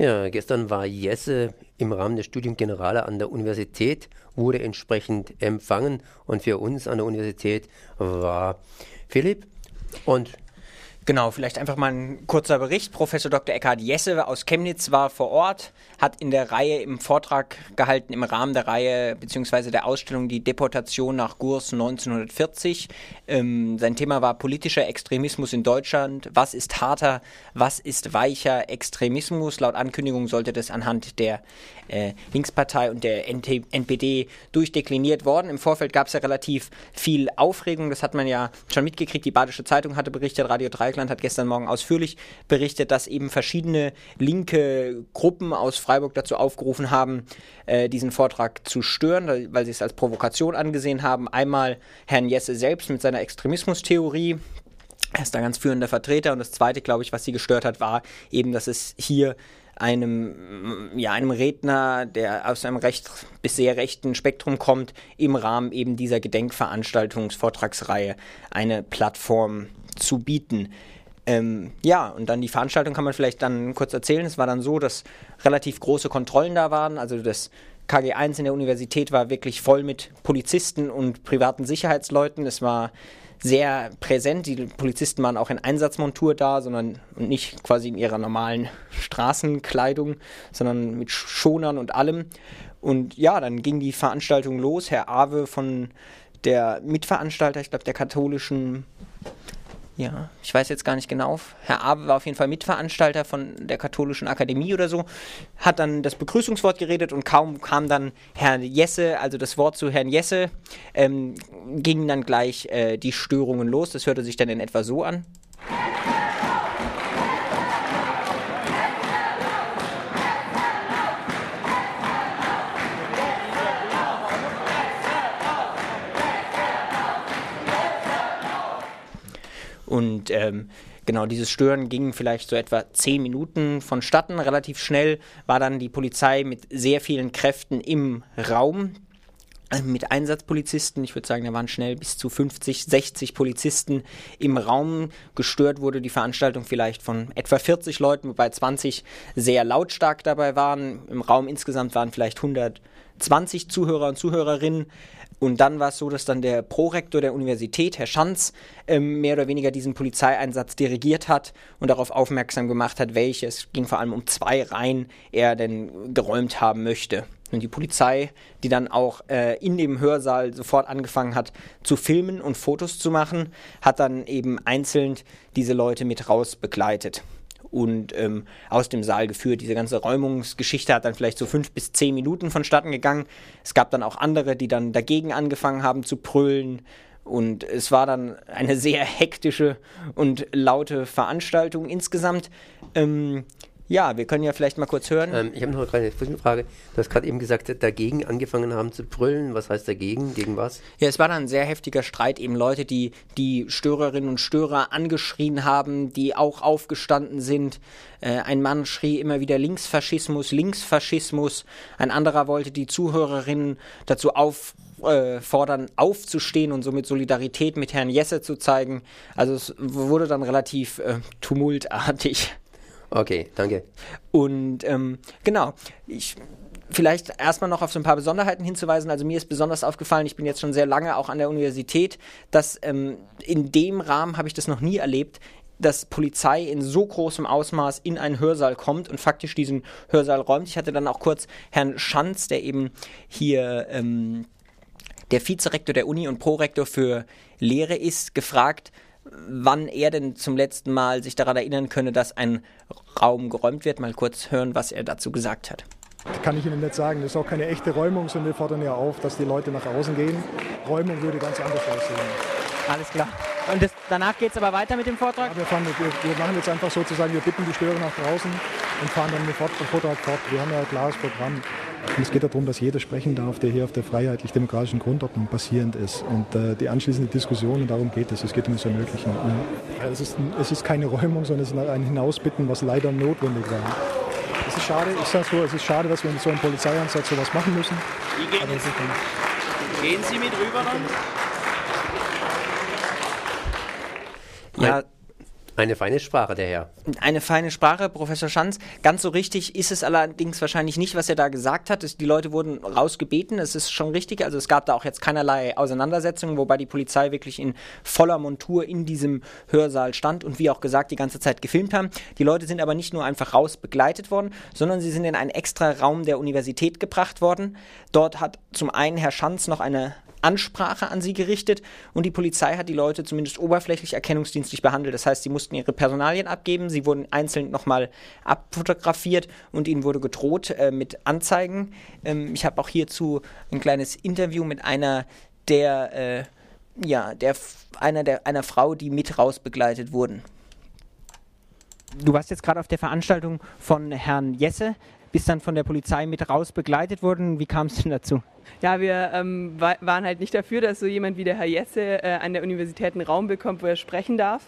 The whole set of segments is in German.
Ja, gestern war Jesse im Rahmen des Studium Generale an der Universität, wurde entsprechend empfangen und für uns an der Universität war Philipp. Und Genau, vielleicht einfach mal ein kurzer Bericht. Professor Dr. Eckhard Jesse aus Chemnitz war vor Ort, hat in der Reihe im Vortrag gehalten im Rahmen der Reihe bzw. der Ausstellung Die Deportation nach Gurs 1940. Ähm, sein Thema war politischer Extremismus in Deutschland. Was ist harter, was ist weicher Extremismus? Laut Ankündigung sollte das anhand der äh, Linkspartei und der NT NPD durchdekliniert worden. Im Vorfeld gab es ja relativ viel Aufregung. Das hat man ja schon mitgekriegt. Die Badische Zeitung hatte berichtet, Radio 3 Vogtland hat gestern Morgen ausführlich berichtet, dass eben verschiedene linke Gruppen aus Freiburg dazu aufgerufen haben, äh, diesen Vortrag zu stören, weil sie es als Provokation angesehen haben. Einmal Herrn Jesse selbst mit seiner Extremismustheorie, er ist da ganz führender Vertreter. Und das Zweite, glaube ich, was sie gestört hat, war eben, dass es hier einem, mm, ja, einem Redner, der aus einem recht, bis sehr rechten Spektrum kommt, im Rahmen eben dieser Gedenkveranstaltungsvortragsreihe eine Plattform zu bieten. Ähm, ja, und dann die Veranstaltung kann man vielleicht dann kurz erzählen. Es war dann so, dass relativ große Kontrollen da waren. Also das KG1 in der Universität war wirklich voll mit Polizisten und privaten Sicherheitsleuten. Es war sehr präsent. Die Polizisten waren auch in Einsatzmontur da, sondern nicht quasi in ihrer normalen Straßenkleidung, sondern mit Schonern und allem. Und ja, dann ging die Veranstaltung los. Herr Awe von der Mitveranstalter, ich glaube, der katholischen ja, ich weiß jetzt gar nicht genau. Herr Abe war auf jeden Fall Mitveranstalter von der Katholischen Akademie oder so, hat dann das Begrüßungswort geredet und kaum kam dann Herr Jesse, also das Wort zu Herrn Jesse, ähm, gingen dann gleich äh, die Störungen los. Das hörte sich dann in etwa so an. Und ähm, genau dieses Stören ging vielleicht so etwa zehn Minuten vonstatten. Relativ schnell war dann die Polizei mit sehr vielen Kräften im Raum äh, mit Einsatzpolizisten. Ich würde sagen, da waren schnell bis zu 50, 60 Polizisten im Raum. Gestört wurde die Veranstaltung vielleicht von etwa 40 Leuten, wobei 20 sehr lautstark dabei waren. Im Raum insgesamt waren vielleicht 120 Zuhörer und Zuhörerinnen. Und dann war es so, dass dann der Prorektor der Universität, Herr Schanz, ähm, mehr oder weniger diesen Polizeieinsatz dirigiert hat und darauf aufmerksam gemacht hat, welche, es ging vor allem um zwei Reihen, er denn geräumt haben möchte. Und die Polizei, die dann auch äh, in dem Hörsaal sofort angefangen hat zu filmen und Fotos zu machen, hat dann eben einzeln diese Leute mit raus begleitet und ähm, aus dem Saal geführt. Diese ganze Räumungsgeschichte hat dann vielleicht so fünf bis zehn Minuten vonstatten gegangen. Es gab dann auch andere, die dann dagegen angefangen haben zu brüllen. Und es war dann eine sehr hektische und laute Veranstaltung insgesamt. Ähm, ja, wir können ja vielleicht mal kurz hören. Ähm, ich habe noch eine Zwischenfrage. Du hast gerade eben gesagt, dagegen angefangen haben zu brüllen. Was heißt dagegen? Gegen was? Ja, es war dann ein sehr heftiger Streit. Eben Leute, die die Störerinnen und Störer angeschrien haben, die auch aufgestanden sind. Äh, ein Mann schrie immer wieder Linksfaschismus, Linksfaschismus. Ein anderer wollte die Zuhörerinnen dazu auffordern, äh, aufzustehen und somit Solidarität mit Herrn Jesse zu zeigen. Also es wurde dann relativ äh, tumultartig. Okay, danke. Und ähm, genau, ich vielleicht erstmal noch auf so ein paar Besonderheiten hinzuweisen. Also mir ist besonders aufgefallen, ich bin jetzt schon sehr lange auch an der Universität, dass ähm, in dem Rahmen habe ich das noch nie erlebt, dass Polizei in so großem Ausmaß in einen Hörsaal kommt und faktisch diesen Hörsaal räumt. Ich hatte dann auch kurz Herrn Schanz, der eben hier ähm, der Vizerektor der Uni und Prorektor für Lehre ist, gefragt, wann er denn zum letzten Mal sich daran erinnern könne, dass ein Raum geräumt wird. Mal kurz hören, was er dazu gesagt hat. Kann ich Ihnen nicht sagen. Das ist auch keine echte Räumung, sondern wir fordern ja auf, dass die Leute nach außen gehen. Räumung würde ganz anders aussehen. Alles klar. Und das, danach geht es aber weiter mit dem Vortrag? Ja, wir, fahren, wir, wir, machen jetzt einfach sozusagen, wir bitten die Störer nach draußen und fahren dann mit dem Vortrag fort. Wir haben ja ein klares Programm. Und es geht darum, dass jeder sprechen darf, der hier auf der freiheitlich-demokratischen Grundordnung basierend ist. Und äh, die anschließende Diskussion, und darum geht es, es geht um das Ermöglichen. Ja, es, ist, es ist keine Räumung, sondern es ist ein Hinausbitten, was leider notwendig war. Es ist schade, ich sage so, es ist schade, dass wir in so einem Polizeieinsatz sowas machen müssen. Wie gehen, gehen Sie mit rüber dann? Ja, Eine feine Sprache, der Herr. Eine feine Sprache, Professor Schanz. Ganz so richtig ist es allerdings wahrscheinlich nicht, was er da gesagt hat. Die Leute wurden rausgebeten, es ist schon richtig. Also es gab da auch jetzt keinerlei Auseinandersetzungen, wobei die Polizei wirklich in voller Montur in diesem Hörsaal stand und wie auch gesagt die ganze Zeit gefilmt haben. Die Leute sind aber nicht nur einfach raus begleitet worden, sondern sie sind in einen extra Raum der Universität gebracht worden. Dort hat zum einen Herr Schanz noch eine Ansprache an sie gerichtet und die Polizei hat die Leute zumindest oberflächlich erkennungsdienstlich behandelt. Das heißt, sie mussten ihre Personalien abgeben, sie wurden einzeln nochmal abfotografiert und ihnen wurde gedroht äh, mit Anzeigen. Ähm, ich habe auch hierzu ein kleines Interview mit einer der, äh, ja, der, einer, der, einer Frau, die mit rausbegleitet wurden. Du warst jetzt gerade auf der Veranstaltung von Herrn Jesse, bist dann von der Polizei mit raus begleitet worden. Wie kam es denn dazu? Ja, wir ähm, waren halt nicht dafür, dass so jemand wie der Herr Jesse äh, an der Universität einen Raum bekommt, wo er sprechen darf.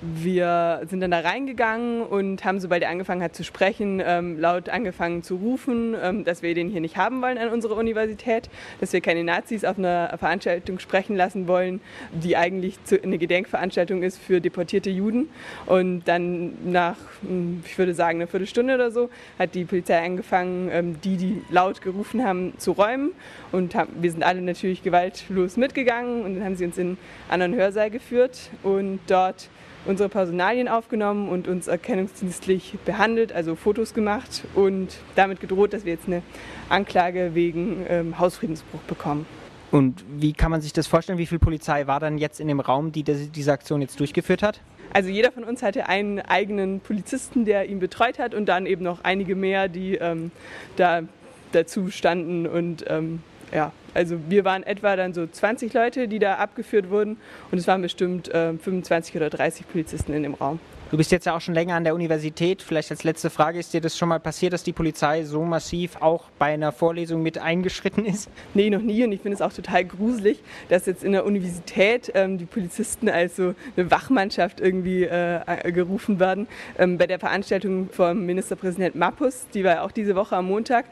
Wir sind dann da reingegangen und haben, sobald er angefangen hat zu sprechen, ähm, laut angefangen zu rufen, ähm, dass wir den hier nicht haben wollen an unserer Universität, dass wir keine Nazis auf einer Veranstaltung sprechen lassen wollen, die eigentlich zu, eine Gedenkveranstaltung ist für deportierte Juden. Und dann nach, hm, ich würde sagen, einer Viertelstunde oder so, hat die Polizei angefangen, ähm, die, die laut gerufen haben, zu räumen. Und haben, wir sind alle natürlich gewaltlos mitgegangen und dann haben sie uns in einen anderen Hörsaal geführt und dort unsere Personalien aufgenommen und uns erkennungsdienstlich behandelt, also Fotos gemacht und damit gedroht, dass wir jetzt eine Anklage wegen ähm, Hausfriedensbruch bekommen. Und wie kann man sich das vorstellen? Wie viel Polizei war dann jetzt in dem Raum, die diese Aktion jetzt durchgeführt hat? Also jeder von uns hatte einen eigenen Polizisten, der ihn betreut hat und dann eben noch einige mehr, die ähm, da dazu standen und ähm, ja, also wir waren etwa dann so 20 Leute, die da abgeführt wurden und es waren bestimmt äh, 25 oder 30 Polizisten in dem Raum. Du bist jetzt ja auch schon länger an der Universität. Vielleicht als letzte Frage, ist dir das schon mal passiert, dass die Polizei so massiv auch bei einer Vorlesung mit eingeschritten ist? Nee, noch nie. Und ich finde es auch total gruselig, dass jetzt in der Universität ähm, die Polizisten als so eine Wachmannschaft irgendwie äh, gerufen werden. Ähm, bei der Veranstaltung vom Ministerpräsident Mappus, die war auch diese Woche am Montag,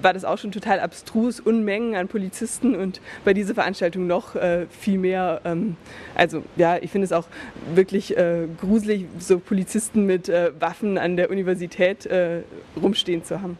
war das auch schon total abstrus, Unmengen an Polizisten und bei dieser Veranstaltung noch äh, viel mehr. Ähm, also ja, ich finde es auch wirklich äh, gruselig, so Polizisten mit äh, Waffen an der Universität äh, rumstehen zu haben.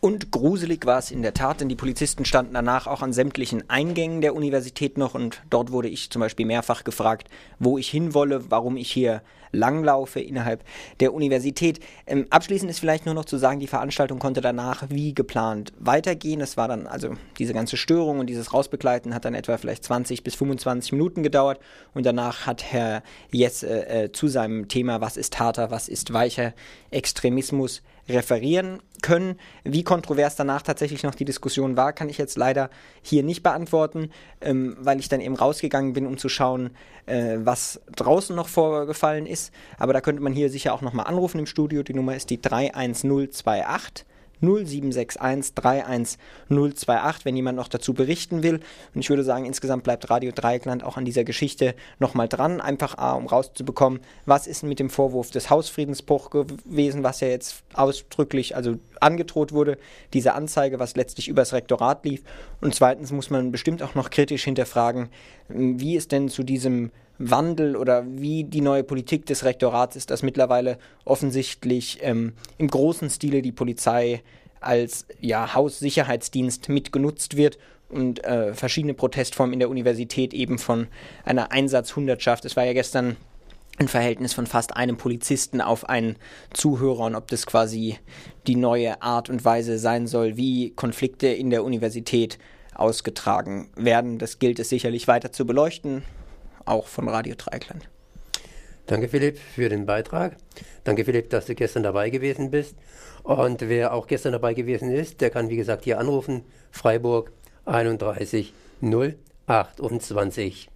Und gruselig war es in der Tat, denn die Polizisten standen danach auch an sämtlichen Eingängen der Universität noch und dort wurde ich zum Beispiel mehrfach gefragt, wo ich hinwolle, warum ich hier langlaufe innerhalb der Universität. Ähm, abschließend ist vielleicht nur noch zu sagen, die Veranstaltung konnte danach wie geplant weitergehen. Es war dann also diese ganze Störung und dieses Rausbegleiten hat dann etwa vielleicht 20 bis 25 Minuten gedauert und danach hat Herr Jess äh, äh, zu seinem Thema, was ist harter, was ist weicher Extremismus referieren können. Wie kontrovers danach tatsächlich noch die Diskussion war, kann ich jetzt leider hier nicht beantworten, ähm, weil ich dann eben rausgegangen bin, um zu schauen, äh, was draußen noch vorgefallen ist. Aber da könnte man hier sicher auch nochmal anrufen im Studio. Die Nummer ist die 31028. 0761 31028, wenn jemand noch dazu berichten will. Und ich würde sagen, insgesamt bleibt Radio Dreieckland auch an dieser Geschichte nochmal dran, einfach A, um rauszubekommen, was ist mit dem Vorwurf des Hausfriedensbruchs gewesen, was ja jetzt ausdrücklich, also angedroht wurde, diese Anzeige, was letztlich übers Rektorat lief. Und zweitens muss man bestimmt auch noch kritisch hinterfragen, wie es denn zu diesem Wandel oder wie die neue Politik des Rektorats ist, dass mittlerweile offensichtlich ähm, im großen Stile die Polizei als ja, Haussicherheitsdienst mitgenutzt wird und äh, verschiedene Protestformen in der Universität eben von einer Einsatzhundertschaft. Es war ja gestern ein Verhältnis von fast einem Polizisten auf einen Zuhörer und ob das quasi die neue Art und Weise sein soll, wie Konflikte in der Universität ausgetragen werden. Das gilt es sicherlich weiter zu beleuchten auch von Radio Dreikland. Danke Philipp für den Beitrag. Danke Philipp, dass du gestern dabei gewesen bist. Und wer auch gestern dabei gewesen ist, der kann wie gesagt hier anrufen. Freiburg 31 028.